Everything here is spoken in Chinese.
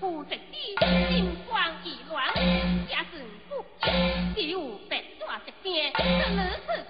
负责地心光意乱，也是不义，只有白纸一张，怎能是？